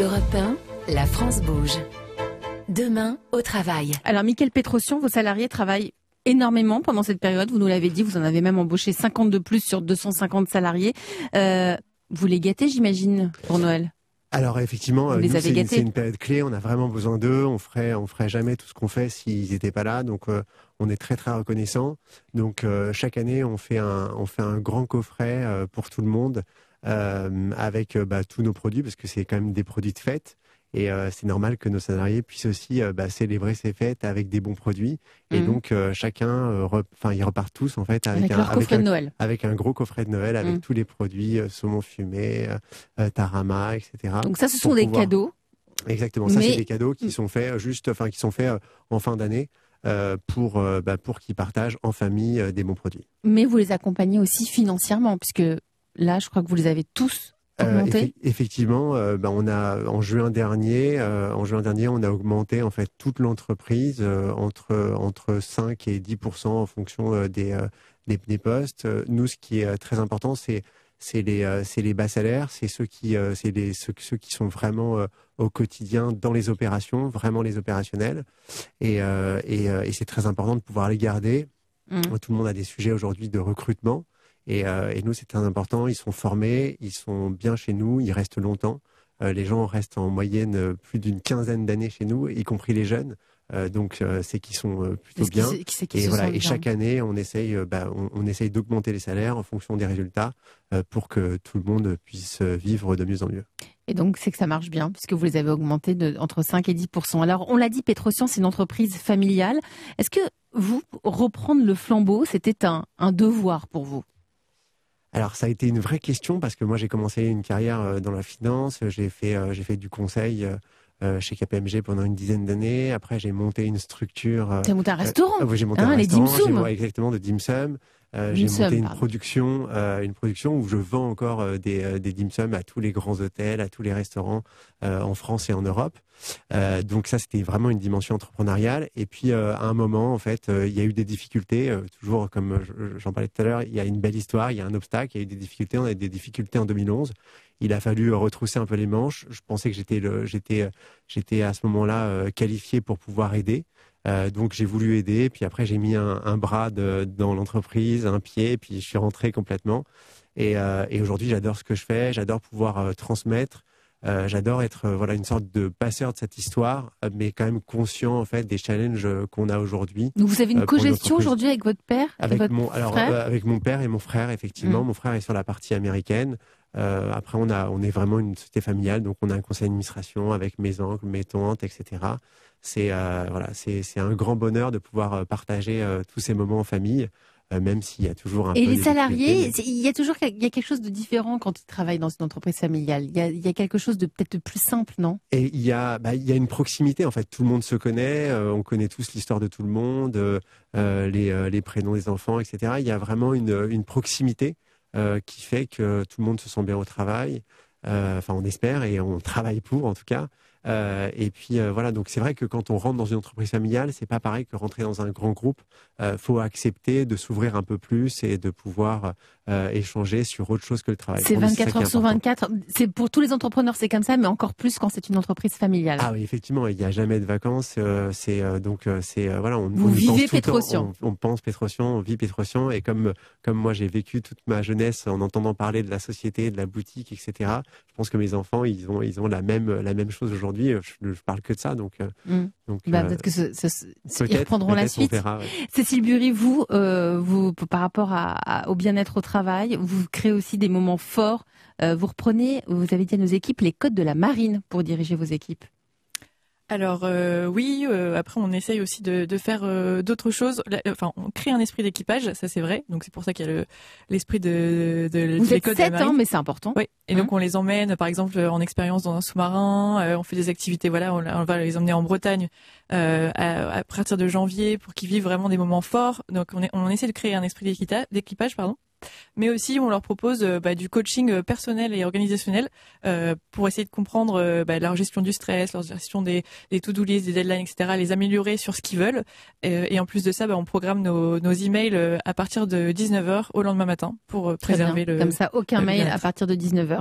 Europe 1, la France bouge. Demain, au travail. Alors, Mickaël Petrosian, vos salariés travaillent énormément pendant cette période. Vous nous l'avez dit, vous en avez même embauché 50 de plus sur 250 salariés. Euh, vous les gâtez, j'imagine, pour Noël? Alors effectivement, Vous les nous, avez c'est, une période clé. On a vraiment besoin d'eux. On ferait, on ferait jamais tout ce qu'on fait s'ils n'étaient pas là. Donc euh, on est très très reconnaissant. Donc euh, chaque année, on fait un, on fait un grand coffret euh, pour tout le monde euh, avec euh, bah, tous nos produits parce que c'est quand même des produits de fête. Et euh, c'est normal que nos salariés puissent aussi euh, bah, célébrer ces fêtes avec des bons produits. Et Mhm. donc euh, chacun, euh, re- enfin ils repartent tous en fait avec, avec un, leur avec coffret un- de Noël. avec un gros coffret de Noël avec Mm. tous les produits, euh, saumon fumé, euh, euh, tarama, etc. Donc ça, ce sont des pouvoir- cadeaux. Exactement, ça Mais- c'est des cadeaux qui sont faits euh, juste, enfin qui sont faits euh, en fin d'année euh, pour euh, bah, pour qu'ils partagent en famille euh, des bons produits. Mais vous les accompagnez aussi financièrement, puisque là, je crois que vous les avez tous Euh, augmentés. effe- effectivement, euh, bah, on a en juin dernier, euh, en juin dernier, on a augmenté en fait toute l'entreprise euh, entre entre 5 et 10% en fonction des, des des postes. Nous, ce qui est très important, c'est c'est les c'est les bas salaires, c'est ceux qui c'est les ceux, ceux qui sont vraiment au quotidien dans les opérations, vraiment les opérationnels. Et et, et c'est très important de pouvoir les garder. Mm. Tout le monde a des sujets aujourd'hui de recrutement. Et, euh, et nous, c'est très important. Ils sont formés, ils sont bien chez nous, ils restent longtemps. Euh, les gens restent en moyenne euh, plus d'une quinzaine d'années chez nous, y compris les jeunes. Euh, donc, euh, c'est qu'ils sont euh, plutôt bien. Et se voilà. Et bien chaque année, on essaye, bah, on, on essaye d'augmenter les salaires en fonction des résultats pour que tout le monde puisse vivre de mieux en mieux. Et donc, c'est que ça marche bien, puisque vous les avez augmentés de, entre 5 et 10 Alors, on l'a dit, Petrosian, c'est une entreprise familiale. Est-ce que vous, reprendre le flambeau, c'était un, un devoir pour vous? Alors ça a été une vraie question parce que moi j'ai commencé une carrière euh, dans la finance, j'ai fait euh, j'ai fait du conseil euh, euh, chez KPMG pendant une dizaine d'années. Après j'ai monté une structure. euh, Tu as monté un restaurant euh, oui, j'ai monté Hein, un les restaurant, exactement de dim sum. Euh, j'ai monté une pardon. production, euh, une production où je vends encore euh, des, euh, des dim sum à tous les grands hôtels, à tous les restaurants euh, en France et en Europe. Euh, donc ça, c'était vraiment une dimension entrepreneuriale. Et puis euh, à un moment, en fait, euh, il y a eu des difficultés. euh, toujours comme euh, je- j'en parlais tout à l'heure, il y a une belle histoire, il y a un obstacle, il y a eu des difficultés. On a eu des difficultés en 2011. Il a fallu euh, retrousser un peu les manches. Je pensais que j'étais le, j'étais, euh, j'étais à ce moment-là euh, qualifié pour pouvoir aider. Euh, donc j'ai voulu aider, puis après j'ai mis un, un bras de- dans l'entreprise, un pied, puis je suis rentré complètement. Et, euh, et aujourd'hui j'adore ce que je fais, j'adore pouvoir euh, transmettre, j'adore être voilà une sorte de passeur de cette histoire, mais quand même conscient en fait des challenges qu'on a aujourd'hui. Donc, vous avez une cogestion aujourd'hui avec votre père et Avec votre mon alors frère? avec mon père et mon frère effectivement. Mm. Mon frère est sur la partie américaine. Euh, après on a on est vraiment une société familiale donc on a un conseil d'administration avec mes oncles, mes tantes, etc. C'est euh, voilà c'est un grand bonheur de pouvoir euh, partager euh, tous ces moments en famille, même s'il y a toujours un Et peu les salariés, il y a toujours il y a quelque chose de différent quand ils travaillent dans une entreprise familiale? Il y a, il y a quelque chose de peut-être plus simple, non? Et il y a, bah, il y a une proximité en fait. Tout le monde se connaît, on connaît tous l'histoire de tout le monde, les, les prénoms des enfants, etc. Il y a vraiment une, une proximité qui fait que tout le monde se sent bien au travail. Euh, Enfin, on espère et on travaille pour en tout cas. Euh, et puis euh, voilà, donc c'est vrai que quand on rentre dans une entreprise familiale, c'est pas pareil que rentrer dans un grand groupe. Euh, faut accepter de s'ouvrir un peu plus et de pouvoir euh, échanger sur autre chose que le travail. C'est Pour nous, ça 24 qui est heures sur important. 24. C'est pour tous les entrepreneurs, c'est comme ça, mais encore plus quand c'est une entreprise familiale. Ah oui, effectivement, il n'y a jamais de vacances. euh, c'est euh, donc c'est euh, voilà, on, Vous on vivez pense. On, on pense Pétrosian, on vit Pétrosian, et comme comme moi j'ai vécu toute ma jeunesse en entendant parler de la société, de la boutique, etc. Je pense que mes enfants ils ont ils ont la même la même chose aujourd'hui. Je, je parle que de ça, donc euh, Mm. donc Bah, euh, peut-être que ce, ce- ce- ils reprendront la suite. verra, ouais. Cécile Bury, vous, euh, vous, par rapport à, à- au bien-être au travail, vous créez aussi des moments forts. Euh, vous reprenez, vous avez dit à nos équipes, les codes de la marine pour diriger vos équipes. Alors euh, oui, euh, après on essaye aussi de, de faire euh, d'autres choses. La- Enfin, on crée un esprit d'équipage, ça c'est vrai. Donc c'est pour ça qu'il y a le- l'esprit de, de, Vous des êtes de sept, hein, marine. mais c'est important. Oui, et donc on les emmène, par exemple, en expérience dans un sous-marin. euh, on fait des activités, voilà, on, on va les emmener en Bretagne euh, à, à partir de janvier pour qu'ils vivent vraiment des moments forts. Donc on, est, on essaie de créer un esprit d'équipage, pardon. Mais aussi, on leur propose euh, bah, du coaching euh, personnel et organisationnel euh, pour essayer de comprendre bah, leur gestion du stress, leur gestion des, des to-do list, des deadlines, etc., les améliorer sur ce qu'ils veulent. Et en plus de ça, bah, on programme nos, nos emails à partir de 19h au lendemain matin pour Très bien. préserver le... Comme ça, aucun mail à partir de 19h.